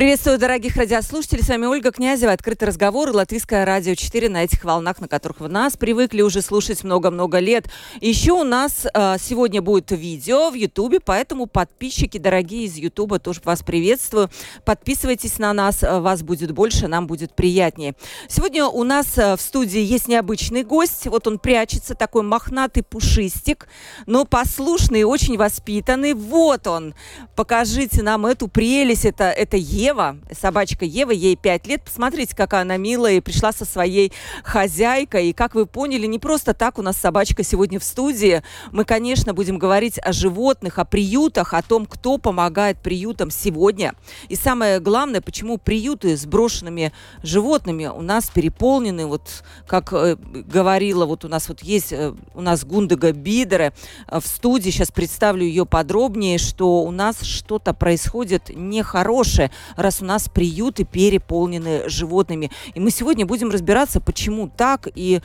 Приветствую, дорогих радиослушателей. С вами Ольга Князева. Открытый разговор Латвийское радио 4 на этих волнах, на которых вы нас привыкли уже слушать много-много лет. Еще у нас э, сегодня будет видео в Ютубе, поэтому подписчики дорогие из Ютуба тоже вас приветствую. Подписывайтесь на нас, э, вас будет больше, нам будет приятнее. Сегодня у нас э, в студии есть необычный гость. Вот он прячется, такой мохнатый пушистик, но послушный, очень воспитанный. Вот он. Покажите нам эту прелесть. Это, это Ева Ева, собачка Ева, ей 5 лет. Посмотрите, какая она милая и пришла со своей хозяйкой. И как вы поняли, не просто так у нас собачка сегодня в студии. Мы, конечно, будем говорить о животных, о приютах, о том, кто помогает приютам сегодня. И самое главное, почему приюты с брошенными животными у нас переполнены. Вот как э, говорила, вот у нас вот есть э, у нас Гундага Бидере э, в студии. Сейчас представлю ее подробнее, что у нас что-то происходит нехорошее раз у нас приюты переполнены животными. И мы сегодня будем разбираться, почему так и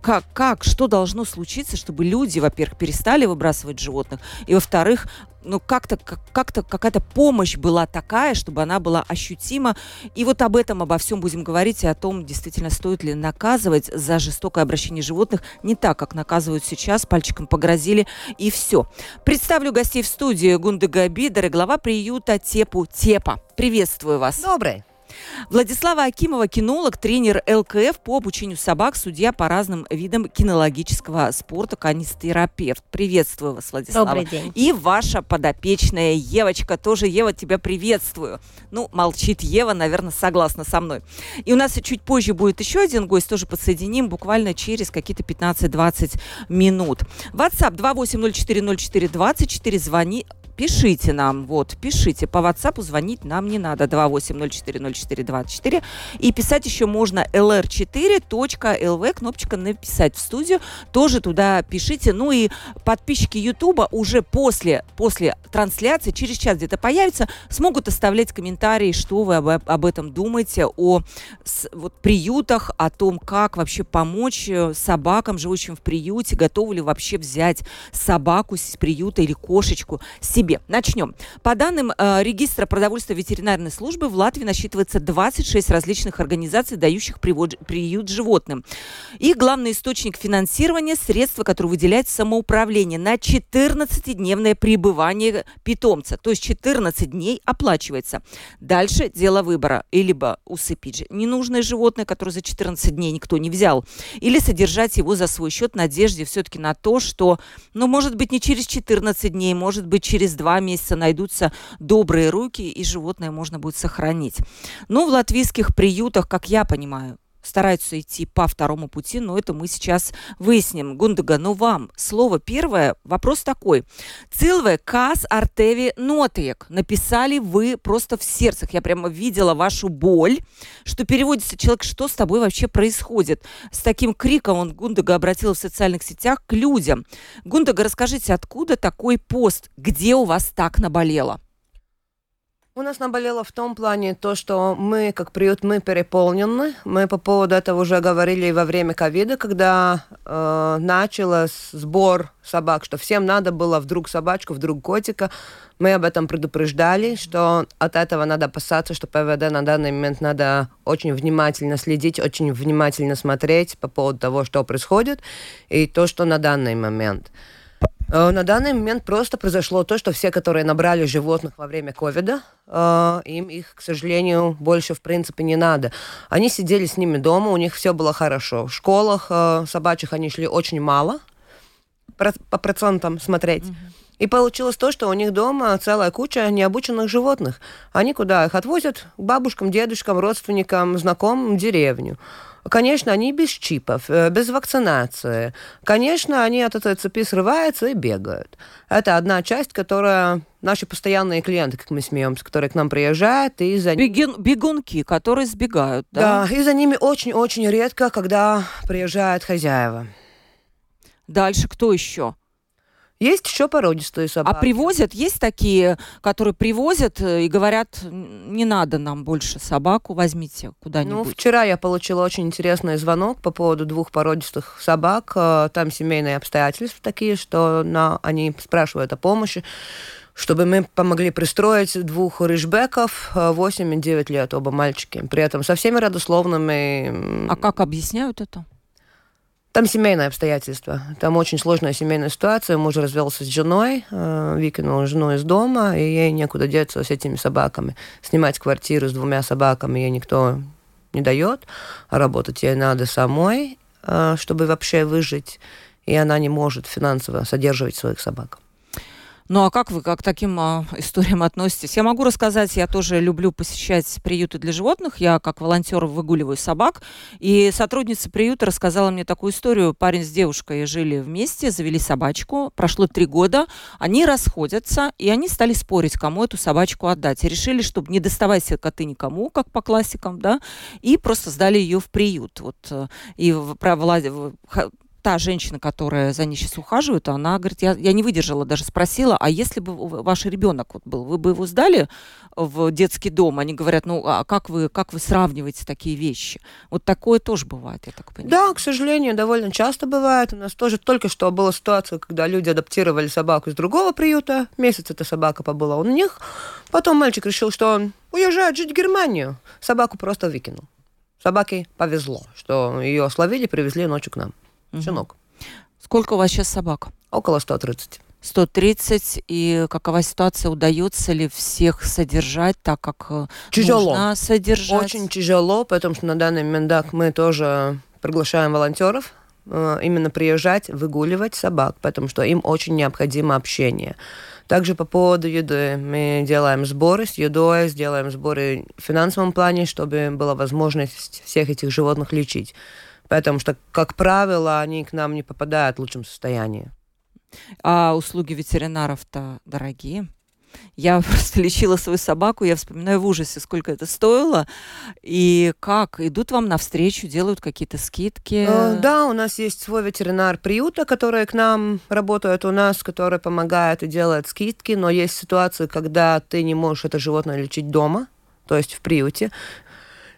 как, как что должно случиться, чтобы люди, во-первых, перестали выбрасывать животных, и, во-вторых, ну, как-то как то какая-то помощь была такая, чтобы она была ощутима. И вот об этом, обо всем будем говорить, и о том, действительно, стоит ли наказывать за жестокое обращение животных не так, как наказывают сейчас, пальчиком погрозили, и все. Представлю гостей в студии Гундага Бидер глава приюта Тепу Тепа. Приветствую вас. Добрый. Владислава Акимова, кинолог, тренер ЛКФ по обучению собак, судья по разным видам кинологического спорта, канистерапевт. Приветствую вас, Владислава. Добрый день. И ваша подопечная Евочка, тоже, Ева, тебя приветствую. Ну, молчит Ева, наверное, согласна со мной. И у нас чуть позже будет еще один гость, тоже подсоединим буквально через какие-то 15-20 минут. WhatsApp 28040424, звони, пишите нам, вот, пишите. По WhatsApp звонить нам не надо, 28040424. И писать еще можно lr4.lv, кнопочка «Написать в студию». Тоже туда пишите. Ну и подписчики Ютуба уже после, после трансляции, через час где-то появятся, смогут оставлять комментарии, что вы об, об этом думаете, о с, вот, приютах, о том, как вообще помочь э, собакам, живущим в приюте, готовы ли вообще взять собаку с приюта или кошечку себе себе. Начнем. По данным э, регистра продовольствия ветеринарной службы, в Латвии насчитывается 26 различных организаций, дающих привод, приют животным. Их главный источник финансирования – средства, которые выделяет самоуправление на 14-дневное пребывание питомца. То есть 14 дней оплачивается. Дальше дело выбора. Либо усыпить ненужное животное, которое за 14 дней никто не взял, или содержать его за свой счет в надежде все-таки на то, что, ну, может быть, не через 14 дней, может быть, через два месяца найдутся добрые руки, и животное можно будет сохранить. Но в латвийских приютах, как я понимаю, стараются идти по второму пути, но это мы сейчас выясним. Гундага, ну вам слово первое. Вопрос такой. Цилве кас артеви нотиек. Написали вы просто в сердцах. Я прямо видела вашу боль, что переводится человек, что с тобой вообще происходит. С таким криком он Гундага обратил в социальных сетях к людям. Гундага, расскажите, откуда такой пост? Где у вас так наболело? У нас наболело в том плане то, что мы, как приют, мы переполнены. Мы по поводу этого уже говорили во время ковида, когда э, начался сбор собак, что всем надо было вдруг собачку, вдруг котика. Мы об этом предупреждали, что от этого надо опасаться, что ПВД на данный момент надо очень внимательно следить, очень внимательно смотреть по поводу того, что происходит, и то, что на данный момент. Э, на данный момент просто произошло то, что все, которые набрали животных во время ковида, э, им их, к сожалению, больше в принципе не надо. Они сидели с ними дома, у них все было хорошо. В школах э, собачьих они шли очень мало, по процентам смотреть. И получилось то, что у них дома целая куча необученных животных. Они куда их отвозят? К бабушкам, дедушкам, родственникам, знакомым, в деревню. Конечно, они без чипов, э, без вакцинации. Конечно, они от этой цепи срываются и бегают. Это одна часть, которая наши постоянные клиенты, как мы смеемся, которые к нам приезжают, и за Бегун, бегунки, которые сбегают, да? Да, и за ними очень-очень редко, когда приезжают хозяева. Дальше кто еще? Есть еще породистые собаки. А привозят, есть такие, которые привозят э, и говорят, не надо нам больше собаку, возьмите куда-нибудь. Ну, вчера я получила очень интересный звонок по поводу двух породистых собак. Э, там семейные обстоятельства такие, что на, они спрашивают о помощи чтобы мы помогли пристроить двух рыжбеков 8 и 9 лет, оба мальчики. При этом со всеми родословными. А как объясняют это? Там семейные обстоятельства. Там очень сложная семейная ситуация. Муж развелся с женой, э, выкинул жену из дома, и ей некуда деться с этими собаками. Снимать квартиру с двумя собаками ей никто не дает. А работать ей надо самой, э, чтобы вообще выжить. И она не может финансово содерживать своих собак. Ну а как вы как к таким а, историям относитесь? Я могу рассказать, я тоже люблю посещать приюты для животных. Я как волонтер выгуливаю собак. И сотрудница приюта рассказала мне такую историю. Парень с девушкой жили вместе, завели собачку. Прошло три года, они расходятся, и они стали спорить, кому эту собачку отдать. И решили, чтобы не доставать себе коты никому, как по классикам, да, и просто сдали ее в приют. Вот, э, и про та женщина, которая за ней сейчас ухаживает, она говорит, я, я не выдержала, даже спросила, а если бы ваш ребенок вот был, вы бы его сдали в детский дом? Они говорят, ну, а как вы, как вы сравниваете такие вещи? Вот такое тоже бывает, я так понимаю. Да, к сожалению, довольно часто бывает. У нас тоже только что была ситуация, когда люди адаптировали собаку из другого приюта. Месяц эта собака побыла у них. Потом мальчик решил, что он уезжает жить в Германию. Собаку просто выкинул. Собаке повезло, что ее словили, привезли ночью к нам угу. щенок. Сколько у вас сейчас собак? Около 130. 130, и какова ситуация, удается ли всех содержать так, как э, тяжело. нужно содержать? Очень тяжело, потому что на данный момент мы тоже приглашаем волонтеров э, именно приезжать, выгуливать собак, потому что им очень необходимо общение. Также по поводу еды мы делаем сборы с едой, сделаем сборы в финансовом плане, чтобы была возможность всех этих животных лечить. Потому что, как правило, они к нам не попадают в лучшем состоянии. А услуги ветеринаров-то дорогие? Я просто лечила свою собаку, я вспоминаю в ужасе, сколько это стоило. И как? Идут вам навстречу, делают какие-то скидки? Э, да, у нас есть свой ветеринар приюта, который к нам работает у нас, который помогает и делает скидки, но есть ситуации, когда ты не можешь это животное лечить дома, то есть в приюте.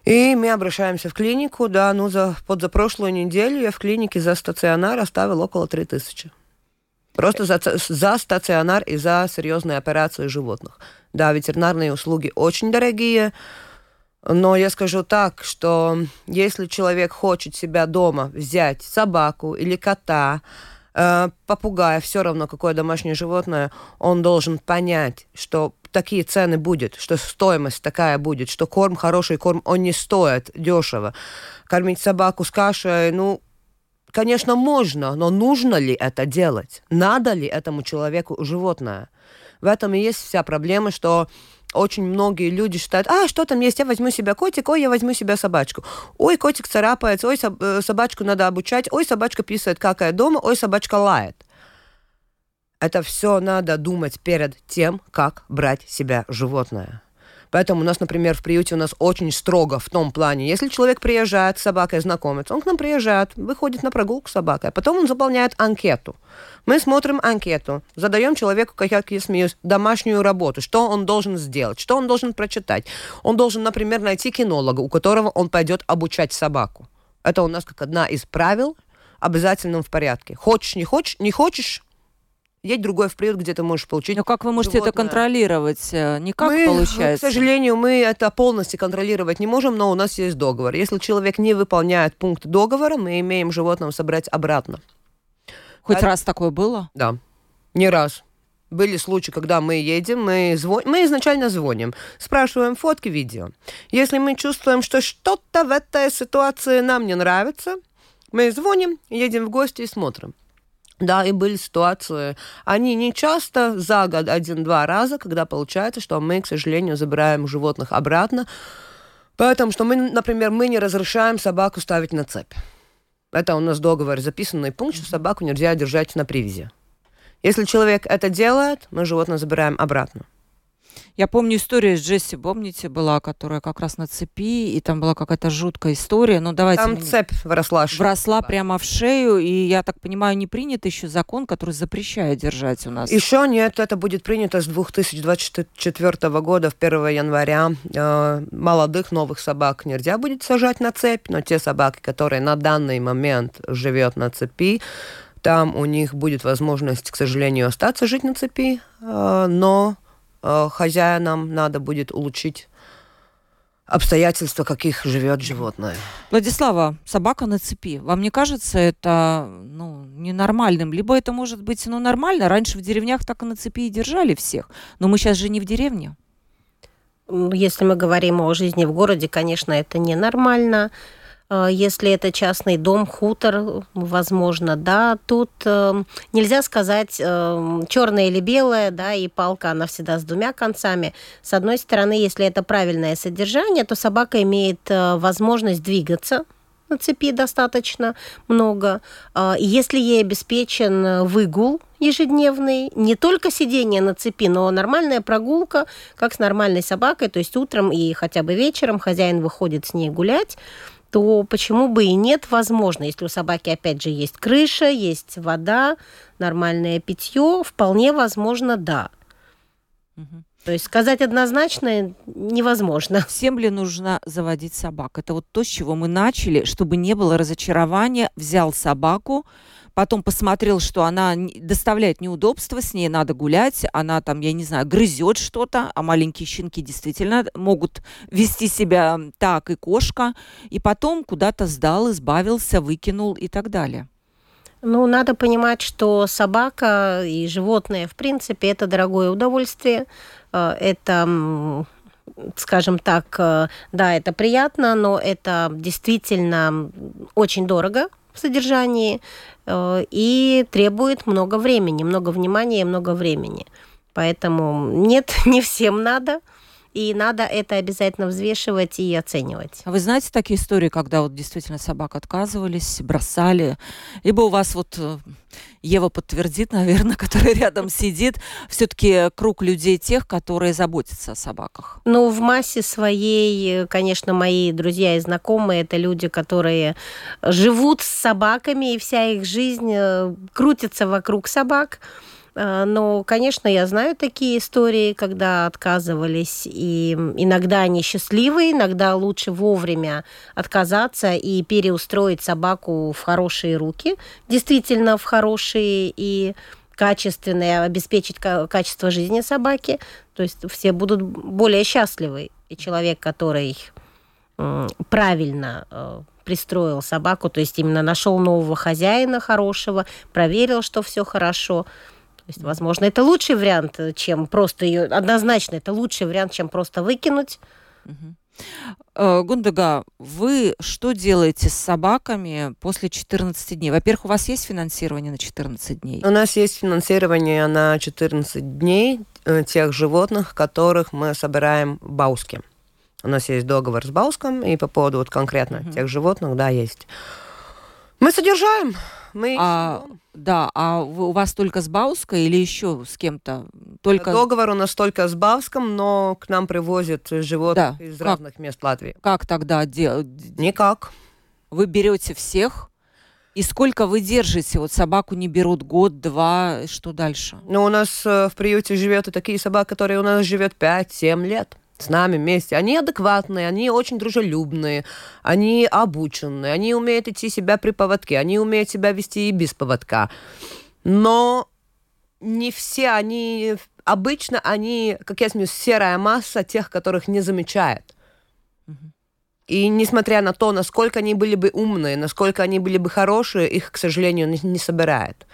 И мы обращаемся в клинику, да, ну, за, под за прошлую неделю я в клинике за стационар оставил около 3000. Просто за, за стационар и за серьезные операции животных. Да, ветеринарные услуги очень дорогие, но я скажу так, что если человек хочет себя дома взять собаку или кота, э, попугая, все равно какое домашнее животное, он должен понять, что такие цены будет, что стоимость такая будет, что корм, хороший корм, он не стоит дешево. Кормить собаку с кашей, ну, конечно, можно, но нужно ли это делать? Надо ли этому человеку животное? В этом и есть вся проблема, что очень многие люди считают, а, что там есть, я возьму себе котик, ой, я возьму себе собачку. Ой, котик царапается, ой, э, собачку надо обучать, ой, собачка писает, какая дома, ой, собачка лает. Это все надо думать перед тем, как брать себя животное. Поэтому у нас, например, в приюте у нас очень строго в том плане, если человек приезжает с собакой знакомиться, он к нам приезжает, выходит на прогулку с собакой, а потом он заполняет анкету. Мы смотрим анкету, задаем человеку, как я смеюсь, домашнюю работу, что он должен сделать, что он должен прочитать. Он должен, например, найти кинолога, у которого он пойдет обучать собаку. Это у нас как одна из правил, обязательном в порядке. Хочешь, не хочешь, не хочешь, едь другой в приют, где ты можешь получить. Но как вы можете животное. это контролировать? Э, никак мы, получается. К сожалению, мы это полностью контролировать не можем, но у нас есть договор. Если человек не выполняет пункт договора, мы имеем животного собрать обратно. Хоть а... раз такое было? Да, не раз. Были случаи, когда мы едем, мы, звон... мы изначально звоним, спрашиваем фотки, видео. Если мы чувствуем, что что-то в этой ситуации нам не нравится, мы звоним, едем в гости и смотрим. Да, и были ситуации, они не часто, за год один-два раза, когда получается, что мы, к сожалению, забираем животных обратно, потому что мы, например, мы не разрешаем собаку ставить на цепь. Это у нас договор записанный пункт, что собаку нельзя держать на привязи. Если человек это делает, мы животное забираем обратно. Я помню историю с Джесси, помните, была, которая как раз на цепи, и там была какая-то жуткая история. Ну, давайте... Там цепь вросла. Вросла да. прямо в шею, и, я так понимаю, не принят еще закон, который запрещает держать у нас. Еще нет, это будет принято с 2024 года, в 1 января. Э, молодых новых собак нельзя будет сажать на цепь, но те собаки, которые на данный момент живет на цепи, там у них будет возможность, к сожалению, остаться жить на цепи, э, но хозяинам надо будет улучшить обстоятельства, каких живет животное. Владислава, собака на цепи. Вам не кажется это ну, ненормальным? Либо это может быть ну, нормально. Раньше в деревнях так и на цепи и держали всех. Но мы сейчас же не в деревне. Если мы говорим о жизни в городе, конечно, это ненормально. Э, если это частный дом, хутор, возможно, да, тут э, нельзя сказать э, черное или белое, да, и палка, она всегда с двумя концами. С одной стороны, если это правильное содержание, то собака имеет э, возможность двигаться, на цепи достаточно много. Э, если ей обеспечен выгул ежедневный, не только сидение на цепи, но нормальная прогулка, как с нормальной собакой, то есть утром и хотя бы вечером хозяин выходит с ней гулять, то почему бы и нет, возможно, если у собаки, опять же, есть крыша, есть вода, нормальное питье, вполне возможно, да. Угу. То есть сказать однозначно невозможно. Всем ли нужно заводить собак? Это вот то, с чего мы начали, чтобы не было разочарования. Взял собаку, потом посмотрел, что она доставляет неудобства, с ней надо гулять, она там, я не знаю, грызет что-то, а маленькие щенки действительно могут вести себя так, и кошка, и потом куда-то сдал, избавился, выкинул и так далее. Ну, надо понимать, что собака и животное, в принципе, это дорогое удовольствие. Э, это скажем так, э, да, это приятно, но это действительно очень дорого в содержании э, и требует много времени, много внимания и много времени. Поэтому нет, не всем надо и надо это обязательно взвешивать и оценивать. А вы знаете такие истории, когда вот действительно собак отказывались, бросали, либо у вас вот э, Ева подтвердит, наверное, которая рядом сидит, все-таки круг людей тех, которые заботятся о собаках? Ну, в массе своей, конечно, мои друзья и знакомые, это люди, которые живут с собаками, и вся их жизнь э, крутится вокруг собак. Э, но, конечно, я знаю такие истории, когда отказывались, и иногда они счастливые, иногда лучше вовремя отказаться и переустроить собаку в хорошие руки, действительно в хорошие и качественные, обеспечить качество жизни собаки. То есть все будут более счастливы. И человек, который правильно э, пристроил собаку, то есть именно нашел нового хозяина хорошего, проверил, что все хорошо, есть, возможно, это лучший вариант, э, чем просто ее... Однозначно, это лучший вариант, чем просто выкинуть. Угу. Гундага, вы что делаете с собаками после 14 дней? Во-первых, у вас есть финансирование на 14 дней? У нас есть финансирование на 14 дней э, тех животных, которых мы собираем в Бауске. У нас есть договор с Бауском, и по поводу вот конкретно угу. тех животных, да, есть. Мы содержаем мы а, да, а у вас только с Бауской или еще с кем-то? Только... Договор у нас только с Бауском, но к нам привозят животных да. из как? разных мест Латвии. Как тогда делать? Никак. Вы берете всех? И сколько вы держите? Вот собаку не берут год, два, что дальше? Ну, у нас э, в приюте живет и такие собаки, которые у нас живет 5-7 лет с нами вместе. Они адекватные, они очень дружелюбные, они обученные, они умеют идти себя при поводке, они умеют себя вести и без поводка. Но не все они... Обычно они, как я смеюсь, серая масса тех, которых не замечает. И несмотря на то, насколько они были бы умные, насколько они были бы хорошие, их, к сожалению, не, не собирает.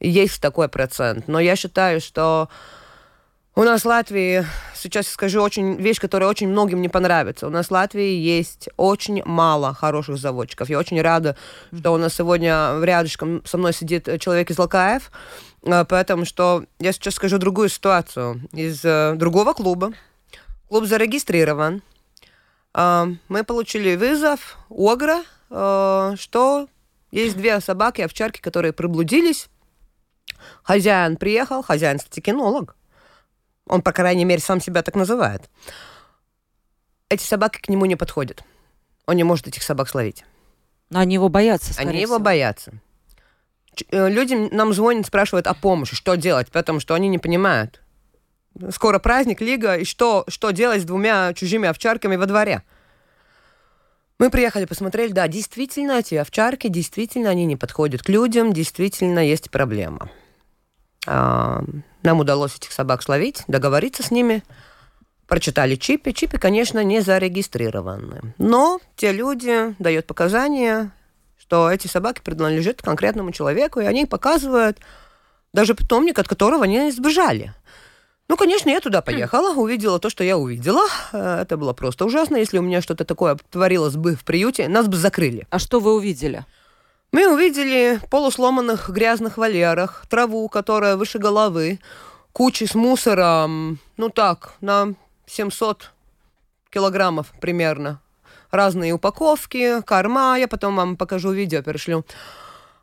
Есть такой процент. Но я считаю, что у нас в Латвии, сейчас скажу очень вещь, которая очень многим не понравится. У нас в Латвии есть очень мало хороших заводчиков. Я очень рада, что у нас сегодня рядышком со мной сидит человек из Лакаев, э, потому что я сейчас скажу другую ситуацию. Из э, другого клуба. Клуб зарегистрирован. Э, мы получили вызов Огра, что есть две собаки, овчарки, которые приблудились. Хозяин приехал, хозяин, кстати, кинолог Он, по крайней мере, сам себя так называет. Эти собаки к нему не подходят. Он не может этих собак словить. Но они его боятся, скорее Они его всего. боятся. Ч- э, Люди нам звонят, спрашивают о помощи, что делать, потому что они не понимают. Скоро праздник, лига, и что, что делать с двумя чужими овчарками во дворе? Мы приехали, посмотрели, да, действительно, эти овчарки, действительно, они не подходят к людям, действительно, есть проблема. Нам удалось этих собак словить, договориться с ними. Прочитали чипы. Чипы, конечно, не зарегистрированы. Но те люди дают показания, что эти собаки принадлежат конкретному человеку, и они показывают даже питомник, от которого они сбежали. Ну, конечно, я туда поехала, увидела то, что я увидела. Э, Это было просто ужасно. Если у меня что-то такое творилось бы в приюте, нас бы закрыли. А что вы увидели? Мы увидели полусломанных грязных вольерах, траву, которая выше головы, кучи с мусором, ну так, на 700 килограммов примерно. Разные упаковки, корма, я потом вам покажу видео, перешлю.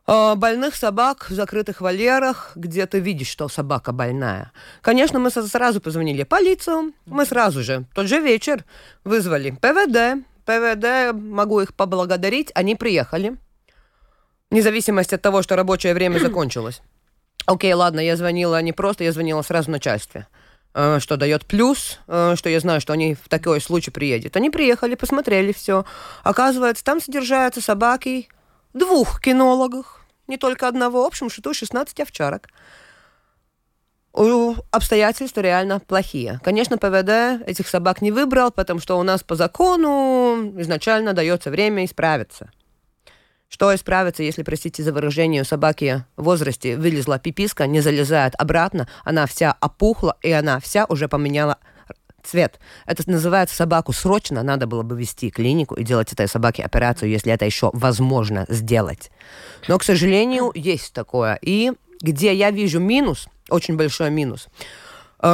А, Больных собак в закрытых вольерах, где ты видишь, что собака больная. Конечно, мы сразу позвонили полицию, мы сразу же, тот же вечер, вызвали ПВД. ПВД, могу их поблагодарить, они приехали. Вне зависимости от того, что рабочее время закончилось. Окей, ладно, я звонила не просто, я звонила сразу начальстве. Э, Что дает плюс, э, что я знаю, что они в такой случай приедут. Они приехали, посмотрели все. Оказывается, там содержатся собаки двух кинологов, не только одного. В общем, считаю 16 овчарок. Обстоятельства реально плохие. Конечно, ПВД этих собак не выбрал, потому что у нас по закону изначально дается время исправиться. Что исправиться, если, простите за выражение, у собаки в возрасте вылезла пиписка, не залезает обратно, она вся опухла, и она вся уже поменяла цвет. Это называется собаку срочно надо было бы вести клинику и делать этой собаке операцию, если это еще возможно сделать. Но, к сожалению, есть такое. И где я вижу минус, очень большой минус,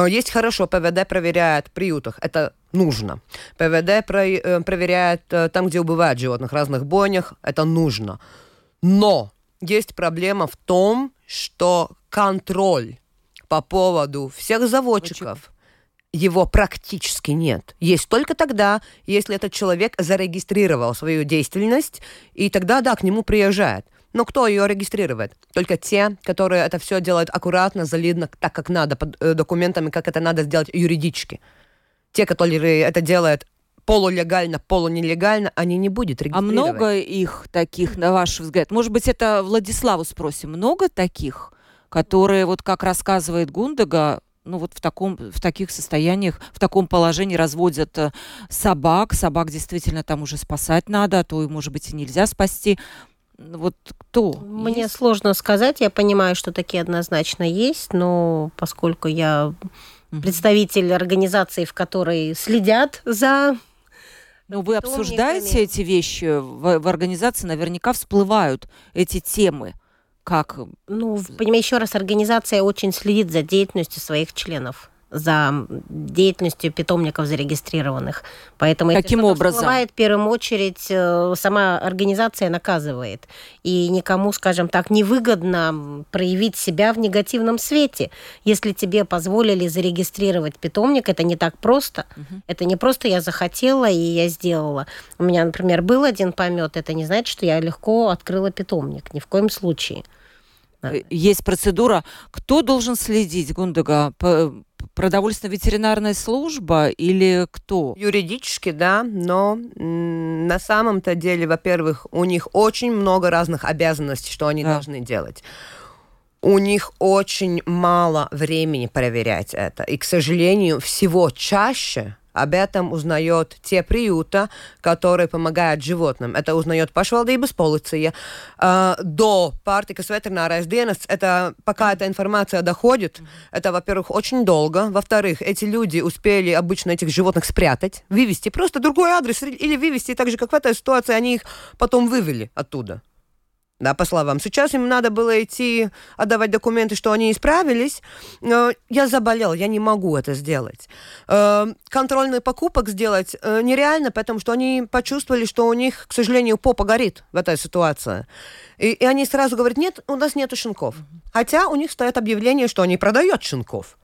есть хорошо, ПВД проверяет в приютах, это нужно. ПВД про- э, проверяет э, там, где убывают животных, в разных бойнях, это нужно. Но есть проблема в том, что контроль по поводу всех заводчиков, его практически нет. Есть только тогда, если этот человек зарегистрировал свою деятельность, и тогда, да, к нему приезжает. Но кто ее регистрирует? Только те, которые это все делают аккуратно, солидно, так как надо, под э, документами, как это надо сделать юридически. Те, которые это делают полулегально, полунелегально, они не будут А регистрировать. много их таких, на ваш взгляд? Может быть, это Владиславу спросим. Много таких, которые, вот как рассказывает Гундага, ну вот в таком, в таких состояниях, в таком положении разводят э, собак. Собак действительно там уже спасать надо, а то, может быть, и нельзя спасти. Вот кто? Мне Есть? сложно сказать. Я понимаю, что такие однозначно есть, но поскольку я Мгм. представитель организации, в которой следят за Ну, вы обсуждаете эти вещи в, в организации, наверняка всплывают эти темы. Как? Ну, понимаю, еще раз, организация очень следит за деятельностью своих членов за деятельностью питомников зарегистрированных. Поэтому если Каким что-то образом? всплывает, в первую очередь э, сама организация наказывает. И никому, скажем так, невыгодно проявить себя в негативном свете. Если тебе позволили зарегистрировать питомник, это не так просто. Это не просто я захотела и я сделала. У меня, например, был один помет, это не значит, что я легко открыла питомник. Ни в коем случае. Э, Есть процедура. Кто должен следить, Гундага? Продовольственно-ветеринарная служба или кто? Юридически, да, но на самом-то деле, во-первых, у них очень много разных обязанностей, что они Да. должны делать. У них очень мало времени проверять это. И, к сожалению, всего чаще об этом узнает те приюта, которые помогают животным. Это узнает pašvaldības policija. А, До pārtikas ветеринārais dienests, это пока эта информация доходит, это, во-первых, очень долго. Во-вторых, эти люди успели обычно этих животных спрятать, вывести просто другой адрес или вывести, так же, как в этой ситуации, они их потом вывели оттуда. Да, по словам. Сейчас им надо было идти отдавать документы, что они исправились. Я заболел, я не могу это сделать. Э, Контрольный покупок сделать э, нереально, потому что они почувствовали, что у них, к сожалению, попа горит в этой ситуации. И, и они сразу говорят, нет, у нас нету щенков. Хотя у них стоит объявление, что они продают щенков.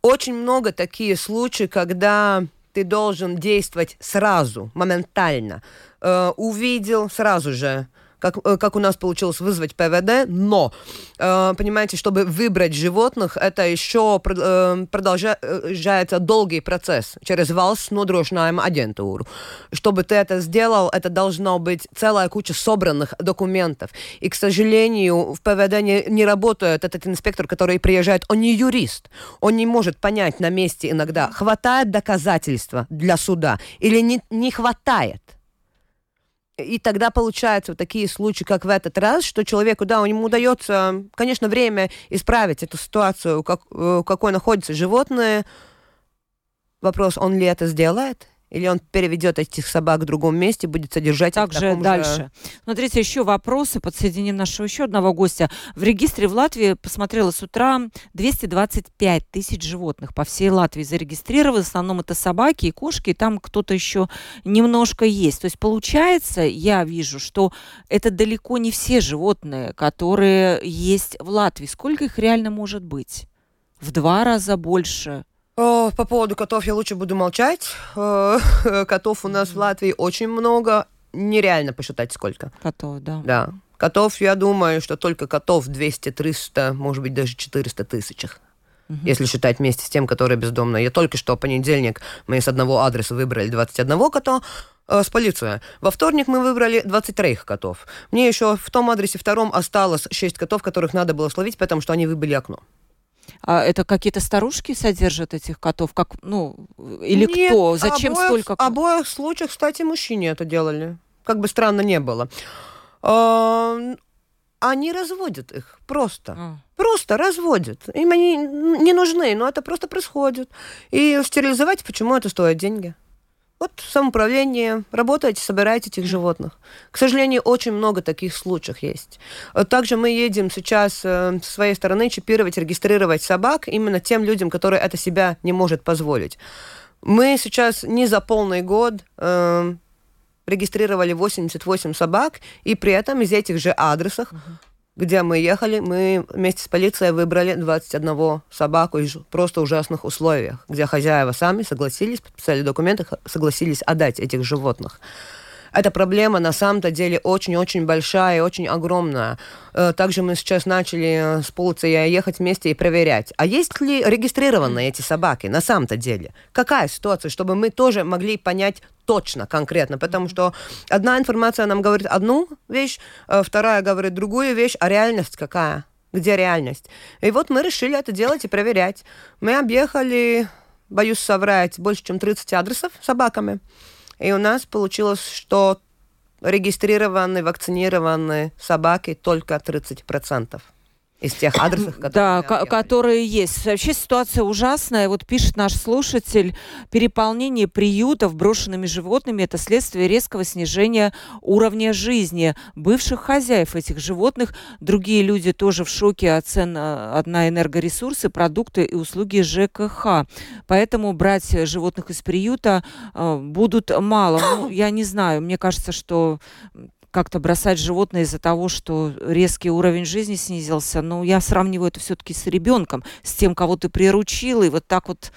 очень много таких случаев, когда ты должен действовать сразу, моментально. Э, увидел сразу же как, э, как у нас получилось вызвать ПВД, но, э, понимаете, чтобы выбрать животных, это еще э, продолжается долгий процесс через valsts нodrošinājuma агентуру. Чтобы ты это сделал, это должно быть целая куча собранных документов. И, к сожалению, в ПВД не, не работает этот инспектор, который приезжает, он не юрист. Он не может понять на месте иногда, хватает доказательства для суда или не, не хватает. И тогда получаются вот такие случаи, как в этот раз, что человеку, да, ему удается, конечно, время исправить эту ситуацию, как, э, какой находится животное. Вопрос, он ли это сделает? Или он переведет этих собак в другом месте, будет содержать Также их дальше. Же... Смотрите, еще вопросы. Подсоединим нашего еще одного гостя. В регистре в Латвии, посмотрела с утра, 225 тысяч животных по всей Латвии зарегистрированы. В основном это собаки и кошки, и там кто-то еще немножко есть. То есть получается, я вижу, что это далеко не все животные, которые есть в Латвии. Сколько их реально может быть? В два раза больше? О, по поводу котов я лучше буду молчать. Э, котов у нас в Латвии очень много. Нереально посчитать сколько. Котов, да. Да. Котов, я думаю, что только котов 200-300, может быть, даже 400 тысячах. Угу. Если считать вместе с тем, которые бездомные. Я только что в понедельник мы с одного адреса выбрали 21 кота, э, с полицией. Во вторник мы выбрали 23 котов. Мне еще в том адресе втором осталось 6 котов, которых надо было словить, потому что они выбили окно. А это какие-то старушки содержат этих котов? Как, ну, или Нет, кто? Зачем обоих, столько? В обоих случаях, кстати, мужчине это делали. Как бы странно не было. Они разводят их просто. А. Просто разводят. Им они не нужны, но это просто происходит. И стерилизовать почему это стоит деньги? Вот самоуправление, работаете, собираете этих животных. К сожалению, очень много таких случаев есть. Также мы едем сейчас э, с своей стороны чипировать, регистрировать собак именно тем людям, которые это себя не может позволить. Мы сейчас не за полный год э, регистрировали 88 собак, и при этом из этих же адресов uh-huh где мы ехали, мы вместе с полицией выбрали 21 собаку из просто ужасных условиях, где хозяева сами согласились, подписали документы, согласились отдать этих животных эта проблема на самом-то деле очень-очень большая и очень огромная. Э, также мы сейчас начали с полицией ехать вместе и проверять, а есть ли регистрированные эти собаки на самом-то деле? Какая ситуация, чтобы мы тоже могли понять точно, конкретно, потому что одна информация нам говорит одну вещь, э, вторая говорит другую вещь, а реальность какая? Где реальность? И вот мы решили это делать и проверять. Мы объехали, боюсь соврать, больше, чем 30 адресов собаками. И у нас получилось, что регистрированы, вакцинированы собаки только 30% из тех адресов, которые... Да, которые есть. Вообще ситуация ужасная. Вот пишет наш слушатель, переполнение приютов брошенными животными – это следствие резкого снижения уровня жизни бывших хозяев этих животных. Другие люди тоже в шоке от цен на энергоресурсы, продукты и услуги ЖКХ. Поэтому брать животных из приюта э, будут мало. Ну, я не знаю, мне кажется, что как-то бросать животное из-за того, что резкий уровень жизни снизился. Но я сравниваю это все-таки с ребенком, с тем, кого ты приручил, и вот так вот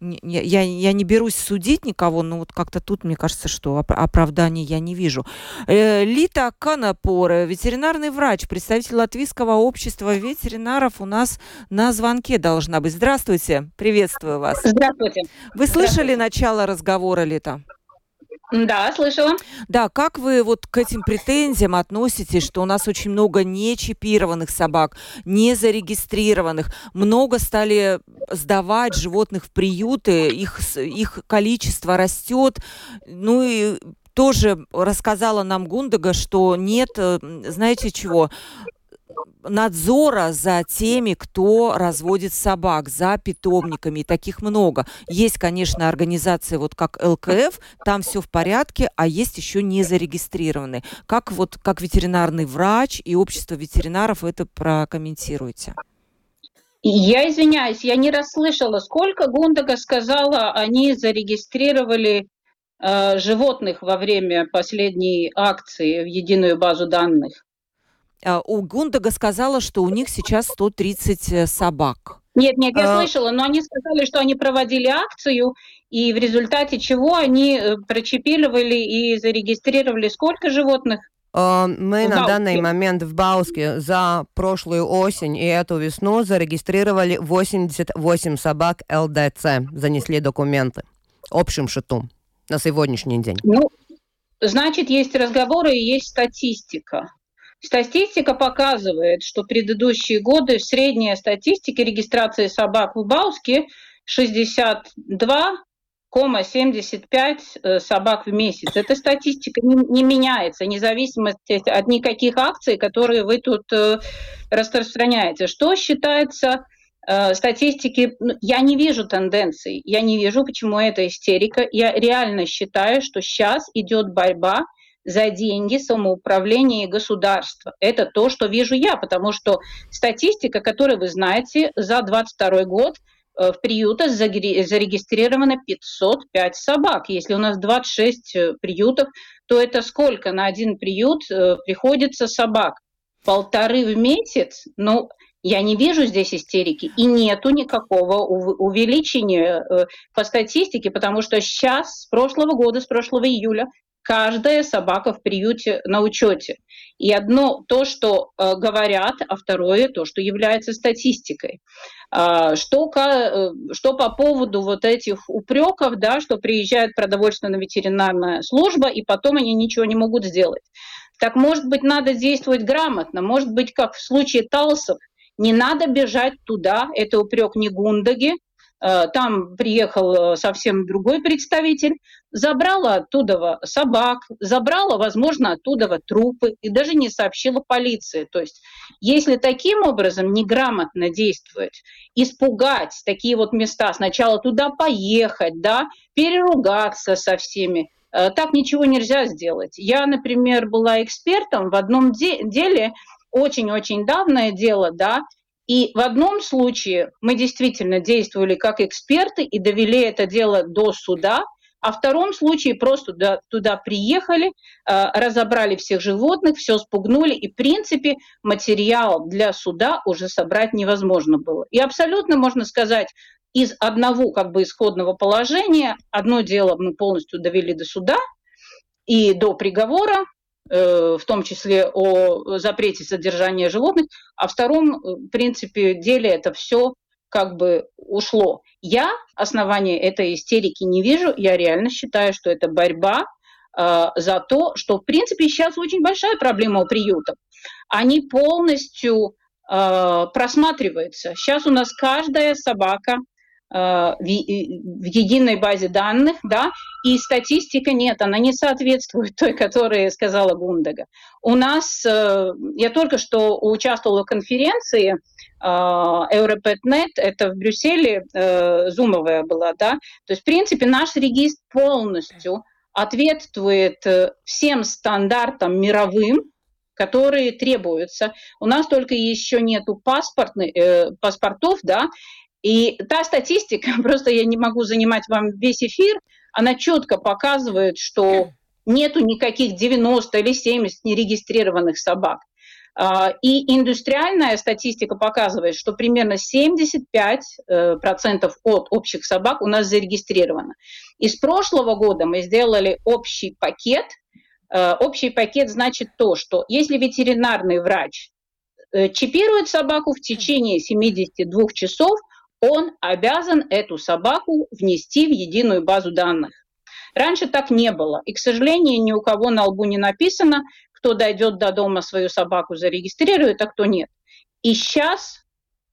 я, я, не берусь судить никого, но вот как-то тут, мне кажется, что оправданий я не вижу. Э, Лита Канапор, ветеринарный врач, представитель Латвийского общества ветеринаров у нас на звонке должна быть. Здравствуйте, приветствую вас. Здравствуйте. Вы слышали начало разговора, Лита? Да, слышала. Да, как вы вот к этим претензиям относитесь, что у нас очень много нечипированных собак, не зарегистрированных, много стали сдавать животных в приюты, их, их количество растет, ну и тоже рассказала нам Гундага, что нет, знаете чего, надзора за теми, кто разводит собак, за питомниками, таких много. Есть, конечно, организации вот как ЛКФ, там все в порядке, а есть еще не зарегистрированные. Как вот как ветеринарный врач и общество ветеринаров это прокомментируете? Я извиняюсь, я не расслышала, сколько Гундага сказала, они зарегистрировали э, животных во время последней акции в единую базу данных. А, у Гундага сказала, что у них сейчас 130 э, собак. Нет, нет, я а... слышала, но они сказали, что они проводили акцию, и в результате чего они э, прочипировали и зарегистрировали сколько животных? Мы на данный момент в Бауске за прошлую осень и эту весну зарегистрировали 88 собак ЛДЦ, занесли документы общим счету на сегодняшний день. Ну, значит, есть разговоры и есть статистика. Статистика показывает, что предыдущие годы средняя статистика регистрации собак в Бауске 62 0,75 э, собак в месяц. Эта статистика не, не меняется, независимо от никаких акций, которые вы тут э, распространяете. Что считается э, статистики? Ну, я не вижу тенденций, я не вижу, почему это истерика. Я реально считаю, что сейчас идет борьба за деньги самоуправления и государства. Это то, что вижу я, потому что статистика, которую вы знаете, за 22 год э, в приютах зарегистрировано 505 собак. Если у нас 26 э, приютов, то это сколько на один приют э, приходится собак? Полторы в месяц? Ну, я не вижу здесь истерики, и нету никакого увеличения по статистике, потому что сейчас, с прошлого года, с прошлого июля, каждая собака в приюте на учете. И одно то, что э, говорят, а второе то, что является статистикой. А, что, э, что по поводу вот этих упреков, да, что приезжает продовольственно-ветеринарная служба, и потом они ничего не могут сделать. Так, может быть, надо действовать грамотно, может быть, как в случае Талсов, не надо бежать туда, это упрек не Гундаги, Э, там приехал э, совсем другой представитель, забрала оттуда собак, забрала, возможно, оттуда трупы и даже не сообщила полиции. То есть если таким образом неграмотно действовать, испугать такие вот места, сначала туда поехать, да, переругаться со всеми, э, так ничего нельзя сделать. Я, например, была экспертом в одном де- деле, очень-очень давнее дело, да, и в одном случае мы действительно действовали как эксперты и довели это дело до суда, а в втором случае просто да, туда приехали, э, разобрали всех животных, все спугнули, и, в принципе, материал для суда уже собрать невозможно было. И абсолютно можно сказать, из одного как бы исходного положения одно дело мы полностью довели до суда и до приговора, в том числе о запрете содержания животных, а в втором, э, в принципе, деле это все как бы ушло. Я основания этой истерики не вижу, я реально считаю, что это борьба э, за то, что, в принципе, сейчас очень большая проблема у приютов. Они полностью э, просматриваются. Сейчас у нас каждая собака Э, в единой базе данных, да, и статистика нет, она не соответствует той, которую сказала Гундага. У нас, э, я только что участвовала в конференции Europetnet, э, это в Брюсселе, зумовая была, да, то есть, в принципе, наш регистр полностью ответствует всем стандартам мировым, которые требуются. У нас только еще нету паспортных, э, паспортов, да, и та статистика, просто я не могу занимать вам весь эфир, она четко показывает, что нету никаких 90 или 70 нерегистрированных собак. А, и индустриальная статистика показывает, что примерно 75% э, от общих собак у нас зарегистрировано. Из прошлого года мы сделали общий пакет. Э, общий пакет значит то, что если ветеринарный врач э, чипирует собаку в течение 72 часов, он обязан эту собаку внести в единую базу данных. Раньше так не было. И, к сожалению, ни у кого на лбу не написано, кто дойдет до дома свою собаку зарегистрирует, а кто нет. И сейчас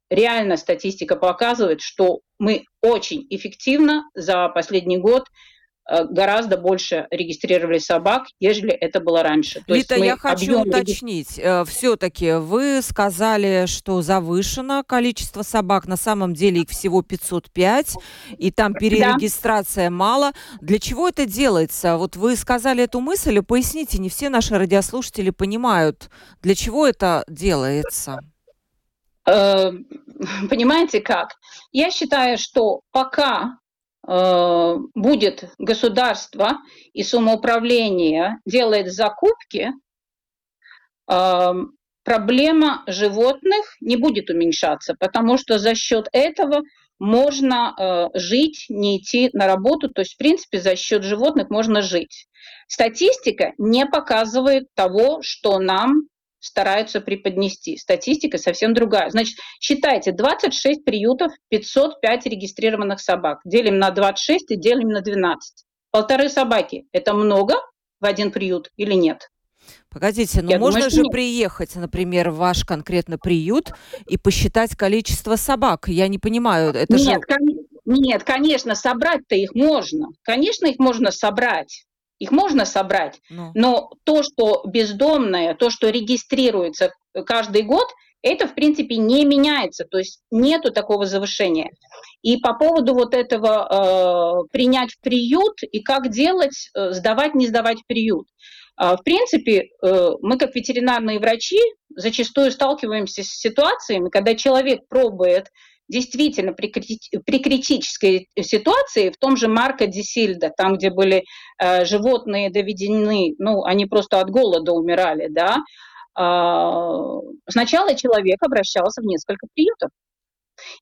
реально статистика показывает, что мы очень эффективно за последний год гораздо больше регистрировали собак, нежели это было раньше. То Лита, я хочу уточнить. Э, Все-таки вы сказали, что завышено количество собак. На самом деле их всего 505, и там перерегистрация да. мало. Для чего это делается? Вот вы сказали эту мысль, поясните, не все наши радиослушатели понимают, для чего это делается. Э, понимаете как? Я считаю, что пока Э, будет государство и самоуправление делает закупки, э, проблема животных не будет уменьшаться, потому что за счет этого можно э, жить, не идти на работу, то есть, в принципе, за счет животных можно жить. Статистика не показывает того, что нам стараются преподнести. Статистика совсем другая. Значит, считайте, 26 приютов, 505 регистрированных собак. Делим на 26 и делим на 12. Полторы собаки – это много в один приют или нет? Погодите, ну Я можно думаю, же нет. приехать, например, в ваш конкретно приют и посчитать количество собак. Я не понимаю, это нет, же... Кон... Нет, конечно, собрать-то их можно. Конечно, их можно собрать. Их можно собрать, ну. но то, что бездомное, то, что регистрируется каждый год, это, в принципе, не меняется, то есть нету такого завышения. И по поводу вот этого э, принять в приют и как делать, э, сдавать, не сдавать в приют. Э, в принципе, э, мы как ветеринарные врачи зачастую сталкиваемся с ситуациями, когда человек пробует действительно при, при критической ситуации, в том же Марко Дисильда, там, где были э, животные доведены, ну, они просто от голода умирали, да, э, сначала человек обращался в несколько приютов.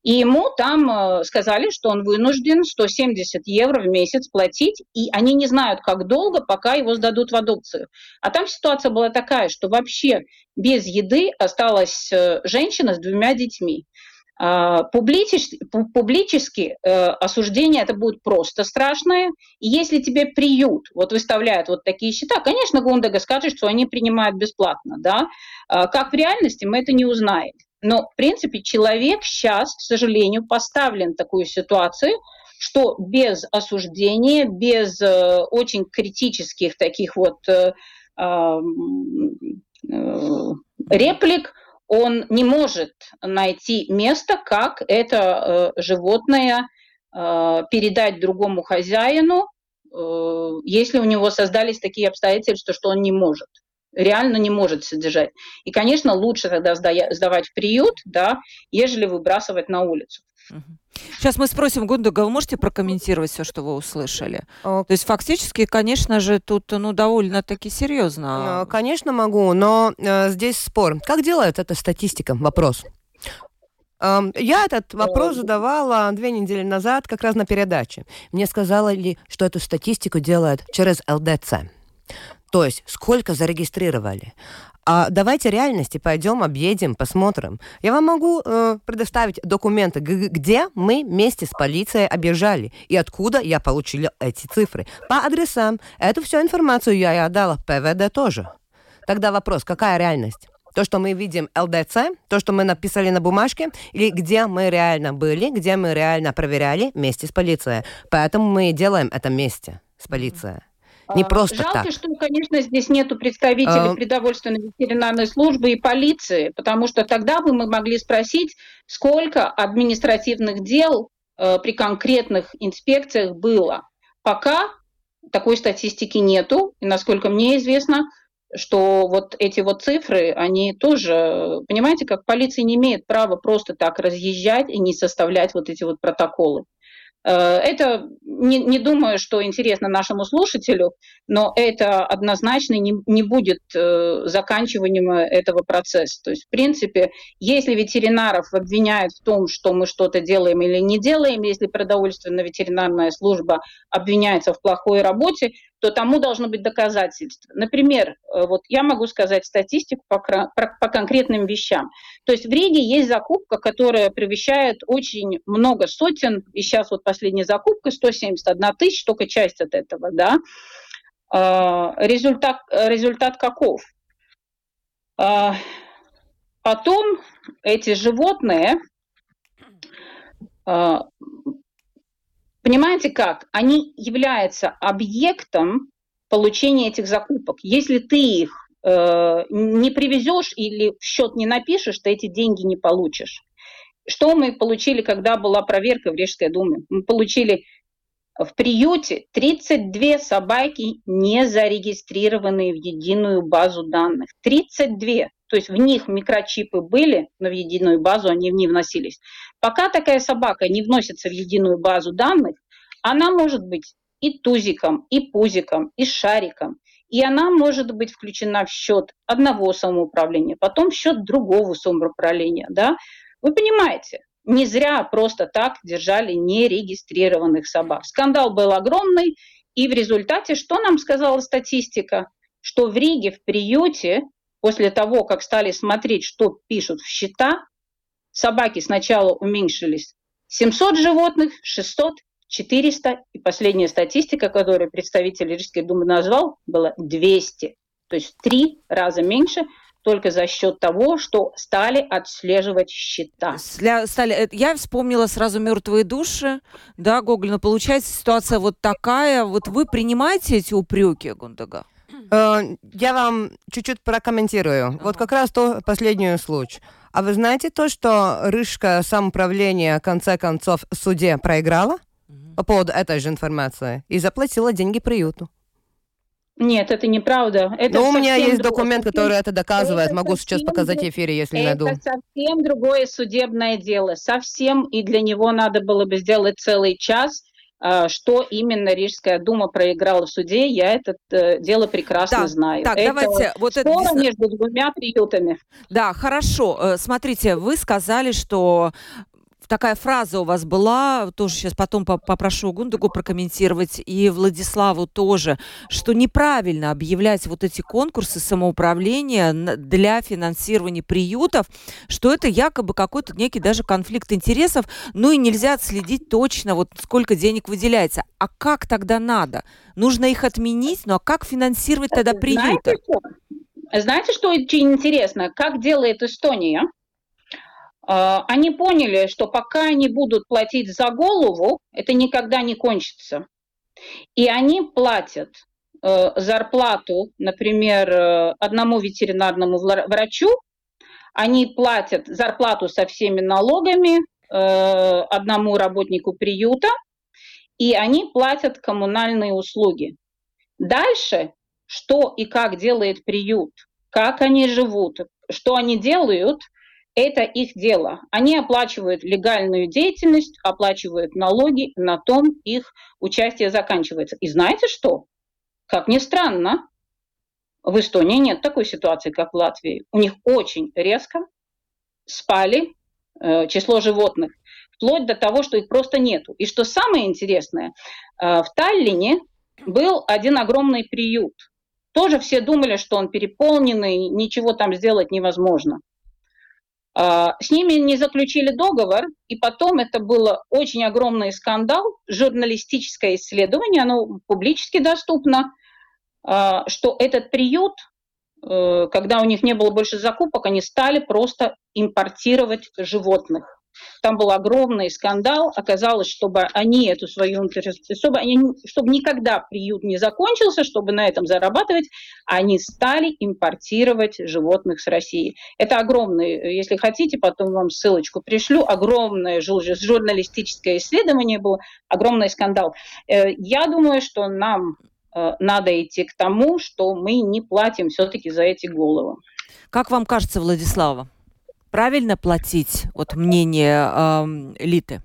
И ему там э, сказали, что он вынужден 170 евро в месяц платить, и они не знают, как долго, пока его сдадут в адопцию. А там ситуация была такая, что вообще без еды осталась э, женщина с двумя детьми. А, публически, публически э, осуждение это будет просто страшное. И если тебе приют вот выставляют вот такие счета, конечно, Гундага скажет, что они принимают бесплатно, да. А, как в реальности мы это не узнаем. Но, в принципе, человек сейчас, к сожалению, поставлен в такую ситуацию, что без осуждения, без э, очень критических таких вот э, э, реплик, он не может найти место, как это э, животное э, передать другому хозяину, э, если у него создались такие обстоятельства, что он не может реально не может содержать. И, конечно, лучше тогда сдавать в приют, да, ежели выбрасывать на улицу. Сейчас мы спросим Гундага, вы можете прокомментировать все, что вы услышали? О. То есть фактически, конечно же, тут ну, довольно-таки серьезно. Э, конечно, могу, но э, здесь спор. Как делает эта статистика? Вопрос. Э, я этот вопрос задавала две недели назад как раз на передаче. Мне сказали, что эту статистику делают через ЛДЦ. То есть сколько зарегистрировали. А давайте реальности пойдем, объедем, посмотрим. Я вам могу э, предоставить документы, где мы вместе с полицией объезжали и откуда я получила эти цифры. По адресам. Эту всю информацию я и отдала ПВД тоже. Тогда вопрос, какая реальность? То, что мы видим ЛДЦ, то, что мы написали на бумажке, или где мы реально были, где мы реально проверяли вместе с полицией. Поэтому мы делаем это вместе с полицией. Не а, просто Жалко, так. что, конечно, здесь нету представителей а... продовольственной ветеринарной службы и полиции, потому что тогда бы мы могли спросить, сколько административных дел э, при конкретных инспекциях было. Пока такой статистики нету, и насколько мне известно, что вот эти вот цифры, они тоже, понимаете, как полиция не имеет права просто так разъезжать и не составлять вот эти вот протоколы. Э, это не, не думаю, что интересно нашему слушателю, но это однозначно не, не будет э, заканчиванием этого процесса. То есть, в принципе, если ветеринаров обвиняют в том, что мы что-то делаем или не делаем, если продовольственная ветеринарная служба обвиняется в плохой работе, то тому должно быть доказательство. Например, э, вот я могу сказать статистику по, по конкретным вещам. То есть в Риге есть закупка, которая превышает очень много сотен, и сейчас вот последняя закупка 171 тысяч, только часть от этого, да. А, результат, результат каков? А, потом эти животные а, Понимаете как? Они являются объектом получения этих закупок. Если ты их э, не привезешь или в счет не напишешь, ты эти деньги не получишь. Что мы получили, когда была проверка в Рижской думе? Мы получили в приюте 32 собаки, не зарегистрированные в единую базу данных. 32. То есть в них микрочипы были, но в единую базу они не вносились. Пока такая собака не вносится в единую базу данных, она может быть и тузиком, и пузиком, и шариком. И она может быть включена в счет одного самоуправления, потом в счет другого самоуправления. Да? Вы понимаете, не зря просто так держали нерегистрированных собак. Скандал был огромный, и в результате что нам сказала статистика? Что в Риге в приюте, после того, как стали смотреть, что пишут в счета, собаки сначала уменьшились 700 животных, 600, 400, и последняя статистика, которую представитель Рижской думы назвал, была 200. То есть в три раза меньше только за счет того, что стали отслеживать счета. Для, стали, э, я вспомнила сразу мертвые души, да, Гоголь, но получается ситуация вот такая. Вот вы принимаете эти упреки, Гундага? Э, я вам чуть-чуть прокомментирую. Ага. Вот как раз то последний случай. А вы знаете то, что Рыжка самоуправление, в конце концов, в суде проиграла по поводу этой же информации и заплатила деньги приюту? Нет, это неправда. Это Но у меня есть документ, который это доказывает. Это Могу сейчас показать в эфире, если это найду. Это совсем другое судебное дело. Совсем. И для него надо было бы сделать целый час а, что именно Рижская дума проиграла в суде, я это э, дело прекрасно так, знаю. Так, это давайте вот спор это... между двумя приютами. Да, хорошо. Э, смотрите, вы сказали, что такая фраза у вас была, тоже сейчас потом попрошу Гундагу прокомментировать, и Владиславу тоже, что неправильно объявлять вот эти конкурсы самоуправления для финансирования приютов, что это якобы какой-то некий даже конфликт интересов, ну и нельзя отследить точно, вот сколько денег выделяется. А как тогда надо? Нужно их отменить, ну а как финансировать тогда приюты? Знаете, что? Знаете, что очень интересно? Как делает Эстония? А, они поняли, что пока они будут платить за голову, это никогда не кончится. И они платят э, зарплату, например, э, одному ветеринарному врачу, они платят зарплату со всеми налогами э, одному работнику приюта, и они платят коммунальные услуги. Дальше, что и как делает приют, как они живут, что они делают – это их дело. Они оплачивают легальную деятельность, оплачивают налоги, на том их участие заканчивается. И знаете что? Как ни странно, в Эстонии нет такой ситуации, как в Латвии. У них очень резко спали э, число животных, вплоть до того, что их просто нету. И что самое интересное, э, в Таллине был один огромный приют. Тоже все думали, что он переполненный, ничего там сделать невозможно. А, с ними не заключили договор, и потом это было очень огромный скандал, журналистическое исследование, оно публически доступно, а, что этот приют, э, когда у них не было больше закупок, они стали просто импортировать животных. Там был огромный скандал. Оказалось, чтобы они эту свою чтобы, они, чтобы никогда приют не закончился, чтобы на этом зарабатывать, они стали импортировать животных с России. Это огромный, если хотите, потом вам ссылочку пришлю, огромное журналистическое исследование было, огромный скандал. Э, я думаю, что нам э, надо идти к тому, что мы не платим все-таки за эти головы. Как вам кажется, Владислава? Правильно платить, вот мнение э, Литы?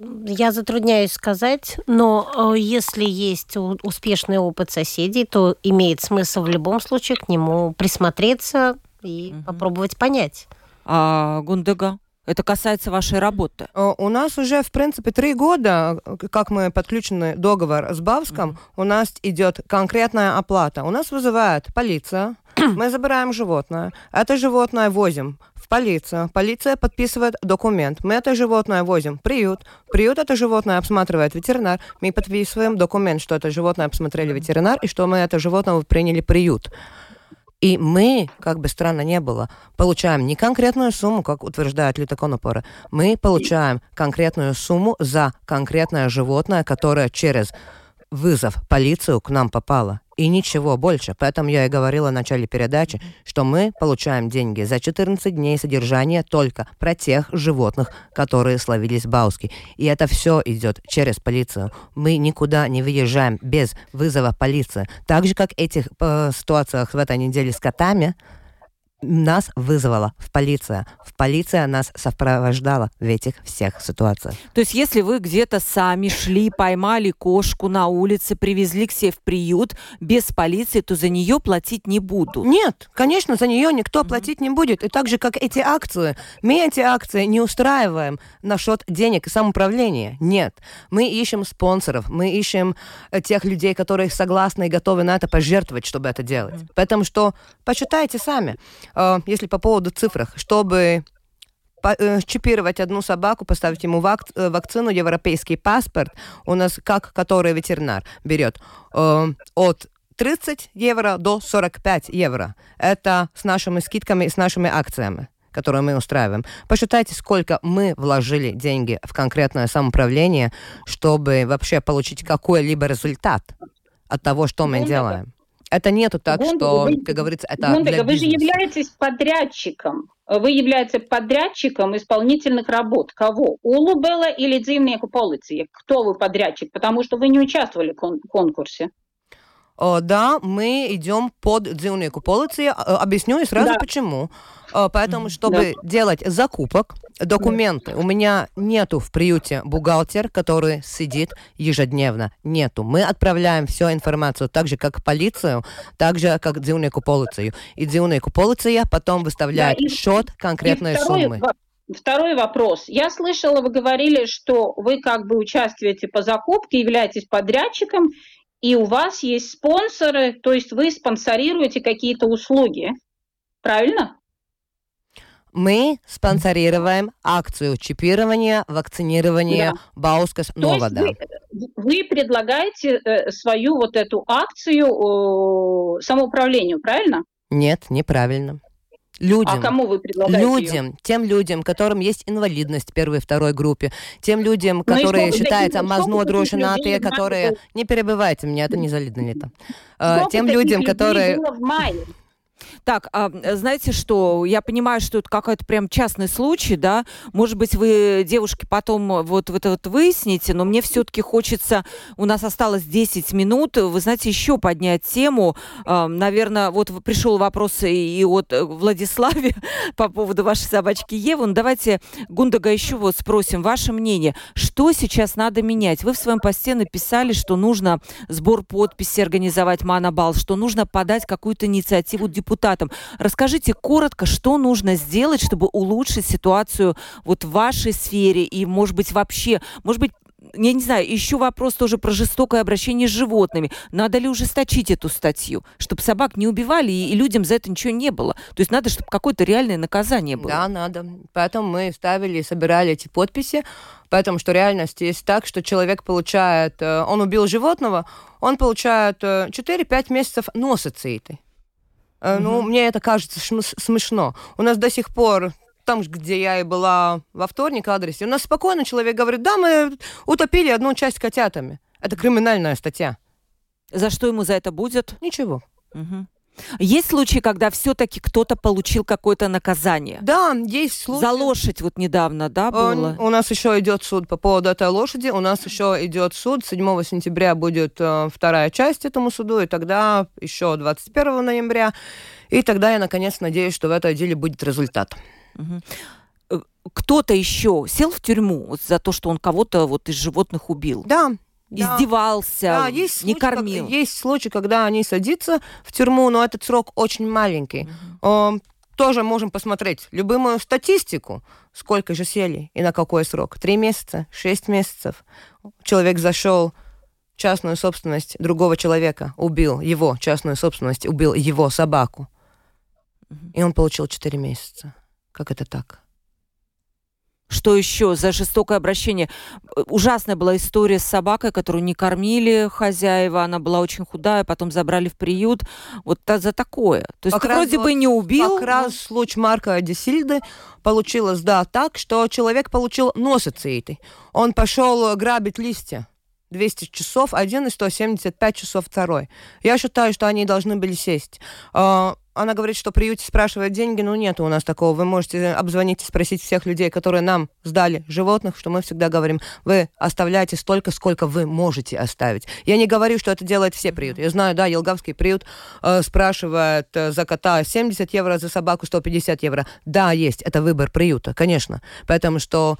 Я затрудняюсь сказать, но э, если есть успешный опыт соседей, то имеет смысл в любом случае к нему присмотреться и угу. попробовать понять. А Гундага? Это касается вашей работы. Э, у нас уже, в принципе, три года, как мы подключены договор с Бавском, mm-hmm. у нас идет конкретная оплата. У нас вызывает полиция, мы забираем животное. Это животное возим в полицию. Полиция подписывает документ. Мы это животное возим в приют. Приют это животное обсматривает ветеринар. Мы подписываем документ, что это животное обсмотрели ветеринар и что мы это животное приняли приют. И мы, как бы странно не было, получаем не конкретную сумму, как утверждает Литоконопора, мы получаем конкретную сумму за конкретное животное, которое через вызов полицию к нам попало. И ничего больше. Поэтому я и говорила в начале передачи, что мы получаем деньги за 14 дней содержания только про тех животных, которые словились Бауски. И это все идет через полицию. Мы никуда не выезжаем без вызова полиции. Так же, как этих э, ситуациях в этой неделе с котами, нас вызвала в полиция. В полиция нас сопровождала в этих всех ситуациях. То есть, если вы где-то сами шли, поймали кошку на улице, привезли к себе в приют без полиции, то за нее платить не будут? Нет, конечно, за нее никто mm-hmm. платить не будет. И так же, как эти акции. Мы эти акции не устраиваем на счет денег и самоуправления. Нет. Мы ищем спонсоров, мы ищем э, тех людей, которые согласны и готовы на это пожертвовать, чтобы это делать. Mm-hmm. Потому что почитайте сами. Э, если по поводу цифр, чтобы э, чипировать одну собаку, поставить ему вак э, вакцину, европейский паспорт, у нас как который ветеринар берет от 30 евро до 45 евро. Это с нашими скидками с нашими акциями которые мы устраиваем. Посчитайте, сколько мы вложили деньги в конкретное самоуправление, чтобы вообще получить какой-либо результат от того, что мы делаем. Это нету так, Гондага, что, вы, как говорится, это Гондага, вы же являетесь подрядчиком. Вы являетесь подрядчиком исполнительных работ. Кого? Улубела или Дзивнеку полиции? Кто вы подрядчик? Потому что вы не участвовали в кон конкурсе. О, да, мы идем под дзивнику полиции. Объясню и сразу да. почему. Поэтому, чтобы да. делать закупок, документы, у меня нету в приюте бухгалтер, который сидит ежедневно. Нету. Мы отправляем всю информацию так же, как полицию, так же, как дзивнику полицию. И дзивнику полиция потом выставляет да, и, счет конкретной и второй, суммы. Второй вопрос. Я слышала, вы говорили, что вы как бы участвуете по закупке, являетесь подрядчиком, и у вас есть спонсоры, то есть вы спонсорируете какие-то услуги. Правильно? Мы спонсорируем акцию чипирования, вакцинирования да. Баускас Новода. Вы, вы предлагаете э, свою вот эту акцию самоуправлению, правильно? Нет, неправильно людям. А кому вы предлагаете Людям, ее? тем людям, которым есть инвалидность первой и второй группе, тем людям, ну, которые ну, считаются мазно дружинатые, которые... Не перебивайте меня, это не залидно лето. А, тем людям, которые... Так, а, знаете что, я понимаю, что это какой-то прям частный случай, да, может быть, вы, девушки, потом вот, вот это вот выясните, но мне все-таки хочется, у нас осталось 10 минут, вы знаете, еще поднять тему, а, наверное, вот пришел вопрос и от Владиславе по поводу вашей собачки Евы, ну давайте Гундага еще вот спросим, ваше мнение, что сейчас надо менять? Вы в своем посте написали, что нужно сбор подписей организовать Манабал, что нужно подать какую-то инициативу депутатов, депутатам. Расскажите коротко, что нужно сделать, чтобы улучшить ситуацию вот в вашей сфере и, может быть, вообще, может быть, я не знаю, еще вопрос тоже про жестокое обращение с животными. Надо ли ужесточить эту статью, чтобы собак не убивали и, людям за это ничего не было? То есть надо, чтобы какое-то реальное наказание было. Да, надо. Поэтому мы ставили и собирали эти подписи, потому что реальность есть так, что человек получает, э, он убил животного, он получает 4-5 э, месяцев носоцииты. Э, ну, мне это кажется смешно. У нас до сих пор там, где я и была во вторник адресе, у нас спокойно человек говорит, да, мы утопили одну часть котятами. Это криминальная статья. За что ему за это будет? Ничего. Угу. Есть случаи, когда все-таки кто-то получил какое-то наказание? Да, есть случаи. За лошадь вот недавно, да, было? У нас еще идет суд по поводу этой лошади. У нас еще идет суд. 7 сентября будет э, вторая часть этому суду, и тогда еще 21 ноября. И тогда я, наконец, надеюсь, что в этом деле будет результат. Угу кто-то еще сел в тюрьму за то, что он кого-то вот из животных убил? Да, да. издевался, да, есть не случай, кормил. Как, есть случаи, когда они садятся в тюрьму, но этот срок очень маленький. Угу. тоже можем посмотреть любую статистику, сколько же сели и на какой срок. Три месяца, шесть месяцев. Человек зашел в частную собственность другого человека, убил его частную собственность, убил его собаку. И он получил четыре месяца. Как это так? Что еще за жестокое обращение? Ужасная была история с собакой, которую не кормили хозяева. Она была очень худая, потом забрали в приют. Вот за такое. То есть как ты вроде вот, бы не убил. Как раз случай Марка Десильды получилось, да, так, что человек получил носоцииты. Он пошел грабить листья. 200 часов один и 175 часов второй. Я считаю, что они должны были сесть. А, она говорит, что приюте спрашивают деньги, но нет у нас такого. Вы можете обзвонить и спросить всех людей, которые нам сдали животных, что мы всегда говорим, вы оставляете столько, сколько вы можете оставить. Я не говорю, что это делают все приюты. Я знаю, да, Елгавский приют э, спрашивает э, за кота 70 евро, за собаку 150 евро. Да, есть, это выбор приюта, конечно. Поэтому что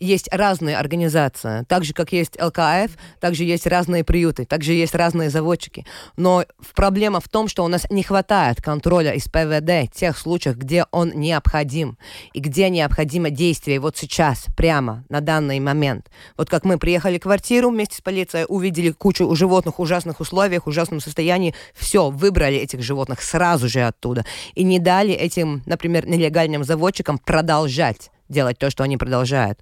есть разные организации, так же, как есть ЛКФ, также есть разные приюты, также есть разные заводчики. Но проблема в том, что у нас не хватает контроля из ПВД в тех случаях, где он необходим, и где необходимо действие вот сейчас, прямо, на данный момент. Вот как мы приехали в квартиру вместе с полицией, увидели кучу животных в ужасных условиях, в ужасном состоянии, все, выбрали этих животных сразу же оттуда, и не дали этим, например, нелегальным заводчикам продолжать делать то, что они продолжают.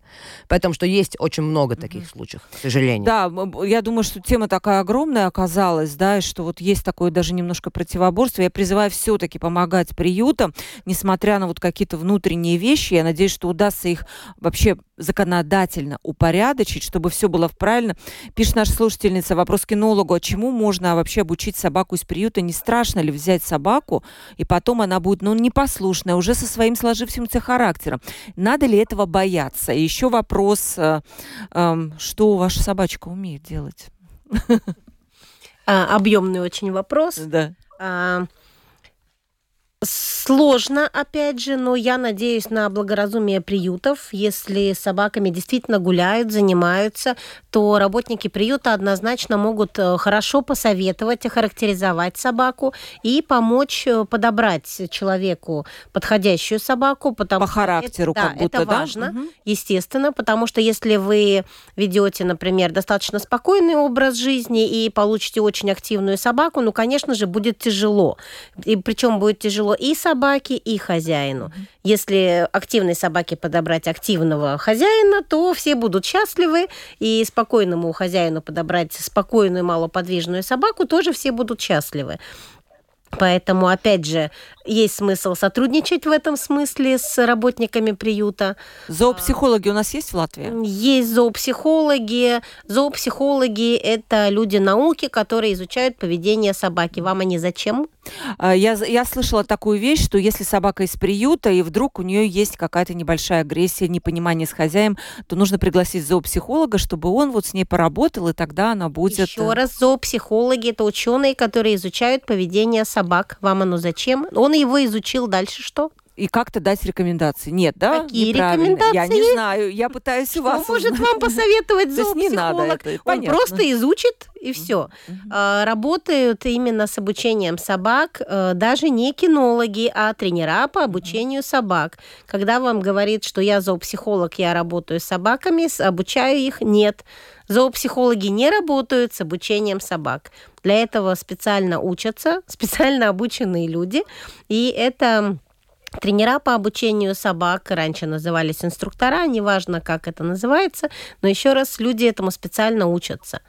Поэтому что есть очень много таких mm-hmm. случаев, к сожалению. Да, я думаю, что тема такая огромная оказалась, да, и что вот есть такое даже немножко противоборство. Я призываю все-таки помогать приютам, несмотря на вот какие-то внутренние вещи. Я надеюсь, что удастся их вообще законодательно упорядочить, чтобы все было правильно. Пишет наша слушательница, вопрос кинологу, а чему можно вообще обучить собаку из приюта? Не страшно ли взять собаку, и потом она будет, ну, непослушная, уже со своим сложившимся характером? Надо ли этого бояться? И еще вопрос, э, э, что ваша собачка умеет делать? А, объемный очень вопрос. Да. А, Сложно, опять же, но я надеюсь на благоразумие приютов. Если с собаками действительно гуляют, занимаются, то работники приюта однозначно могут э, хорошо посоветовать, охарактеризовать собаку и помочь э, подобрать человеку подходящую собаку. Потому По характеру это, как да, будто, это важно, да? естественно, потому что если вы ведете, например, достаточно спокойный образ жизни и получите очень активную собаку, ну, конечно же, будет тяжело. И причем будет тяжело тяжело и собаке, и хозяину. Mm-hmm. Если активной собаке подобрать активного хозяина, то все будут счастливы, и спокойному хозяину подобрать спокойную малоподвижную собаку, тоже все будут счастливы. Поэтому, опять же, есть смысл сотрудничать в этом смысле с работниками приюта. Зоопсихологи у нас есть в Латвии? Есть зоопсихологи. Зоопсихологи – это люди науки, которые изучают поведение собаки. Вам они зачем? А, я, я слышала такую вещь, что если собака из приюта, и вдруг у нее есть какая-то небольшая агрессия, непонимание с хозяином, то нужно пригласить зоопсихолога, чтобы он вот с ней поработал, и тогда она будет... Еще раз, зоопсихологи – это ученые, которые изучают поведение собак. Вам оно зачем? Он его изучил, дальше что? И как-то дать рекомендации. Нет, да? Какие рекомендации? Я не знаю, я пытаюсь Что у вас может узнать. вам посоветовать зоопсихолог? не надо это, Он понятно. просто изучит и все. А, работают именно с обучением собак э, даже не кинологи, а тренера по обучению собак. Когда вам говорит, что я зоопсихолог, я работаю с собаками, обучаю их, нет. Зоопсихологи не работают с обучением собак. Для этого специально учатся, специально обученные люди. И это Тренера по обучению собак раньше назывались инструктора, неважно, как это называется, но еще раз люди этому специально учатся.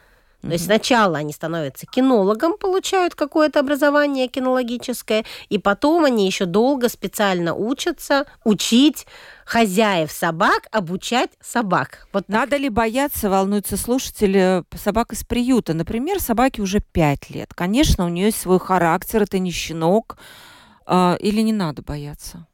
То mm-hmm. есть сначала они становятся кинологом, получают какое-то образование кинологическое, и потом они еще долго специально учатся учить хозяев собак обучать собак. Вот Надо ли бояться, волнуются слушатели, собак из приюта? Например, собаке уже пять лет. Конечно, у нее есть свой характер, это не щенок, или не надо бояться?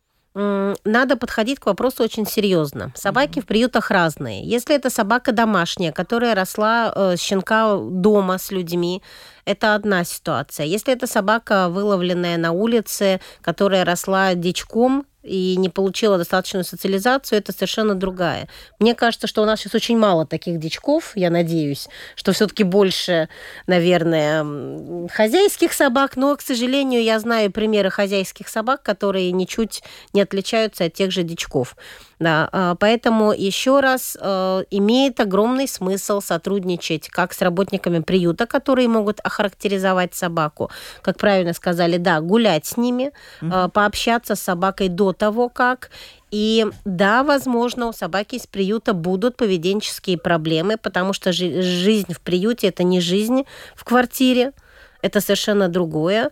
надо подходить к вопросу очень серьезно. Собаки mm-hmm. в приютах разные. Если это собака домашняя, которая росла э, щенка дома с людьми, это одна ситуация. Если это собака, выловленная на улице, которая росла дичком, и не получила достаточную социализацию, это совершенно другая. Мне кажется, что у нас сейчас очень мало таких дичков, я надеюсь, что все-таки больше, наверное, хозяйских собак, но, к сожалению, я знаю примеры хозяйских собак, которые ничуть не отличаются от тех же дичков. Да, а, поэтому еще раз э, имеет огромный смысл сотрудничать как с работниками приюта, которые могут охарактеризовать собаку, как правильно сказали, да, гулять с ними, mm-hmm. пообщаться с собакой до того, как. И да, возможно, у собаки из приюта будут поведенческие проблемы, потому что жизнь в приюте это не жизнь в квартире, это совершенно другое.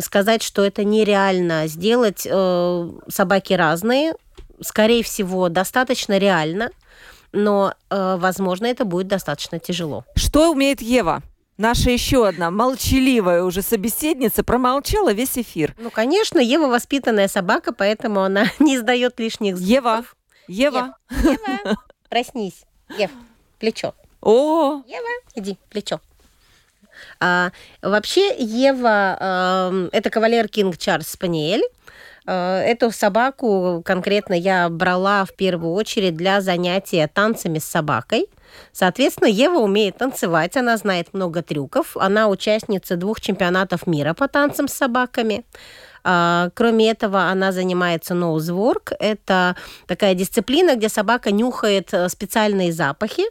Сказать, что это нереально сделать, э, собаки разные, скорее всего, достаточно реально, но, э, возможно, это будет достаточно тяжело. Что умеет Ева? наша еще одна молчаливая уже собеседница промолчала весь эфир. Ну, конечно, Ева воспитанная собака, поэтому она не издает лишних звуков. Ева, Ева. Ева, проснись. Ев, плечо. О, Ева, иди, плечо. А, вообще, Ева э, это кавалер Кинг Чарльз Спаниель. Э, эту собаку конкретно я брала в первую очередь для занятия танцами с собакой. Соответственно, Ева умеет танцевать, она знает много трюков, она участница двух чемпионатов мира по танцам с собаками. А, кроме этого, она занимается ноузворк. Это такая дисциплина, где собака нюхает э, специальные запахи.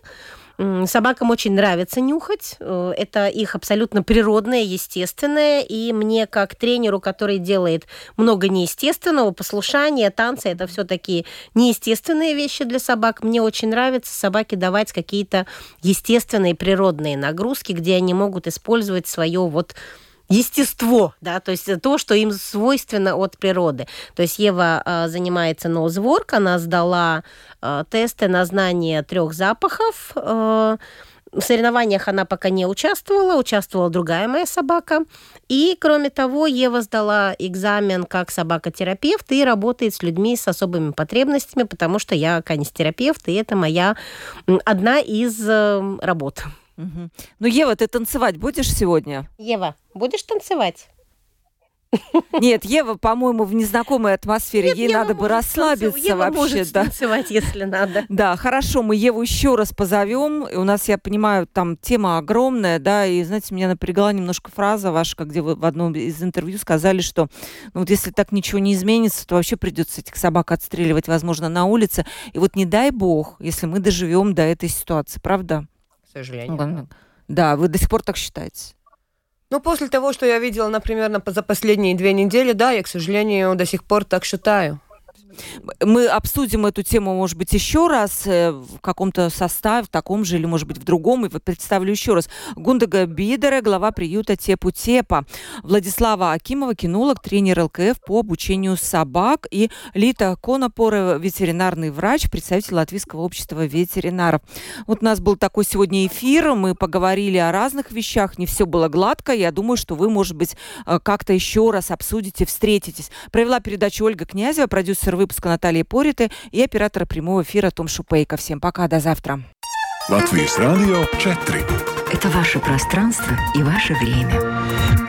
Собакам очень нравится нюхать. Э, это их абсолютно природное, естественное. И мне, как тренеру, который делает много неестественного, послушания, танцы, это все такие неестественные вещи для собак. Мне очень нравится собаке давать какие-то естественные, природные нагрузки, где они могут использовать свое вот естество, да, то есть то, что им свойственно от природы. То есть Ева э, занимается нозворк, она сдала э, тесты на знание трех запахов. Э, в соревнованиях она пока не участвовала, участвовала другая моя собака. И, кроме того, Ева сдала экзамен как собакотерапевт и работает с людьми с особыми потребностями, потому что я канистерапевт, и это моя одна из э, работ. Угу. Ну, Ева, ты танцевать будешь сегодня? Ева, будешь танцевать? Нет, Ева, по-моему, в незнакомой атмосфере. Нет, Ей Ева надо бы расслабиться Ева вообще. Может да. танцевать, если надо. Да, хорошо, мы Еву еще раз позовем. У нас, я понимаю, там тема огромная, да, и, знаете, меня напрягла немножко фраза ваша, где вы в одном из интервью сказали, что ну, вот если так ничего не изменится, то вообще придется этих собак отстреливать, возможно, на улице. И вот не дай бог, если мы доживем до этой ситуации, правда? Сожалению. Да, вы до сих пор так считаете? Ну, после того, что я видела, например, за последние две недели, да, я, к сожалению, до сих пор так считаю. Мы обсудим эту тему, может быть, еще раз э, в каком-то составе, в таком же или, может быть, в другом. И представлю еще раз. Гундага Бидера, глава приюта Тепу Тепа. Владислава Акимова, кинолог, тренер ЛКФ по обучению собак. И Лита Конопора, ветеринарный врач, представитель Латвийского общества ветеринаров. Вот у нас был такой сегодня эфир. Мы поговорили о разных вещах. Не все было гладко. Я думаю, что вы, может быть, э, как-то еще раз обсудите, встретитесь. Провела передачу Ольга Князева, продюсер выпуска Наталья Пориты и оператора прямого эфира Том Шупейко. Всем пока, до завтра. Латвийс радио 4. Это ваше пространство и ваше время.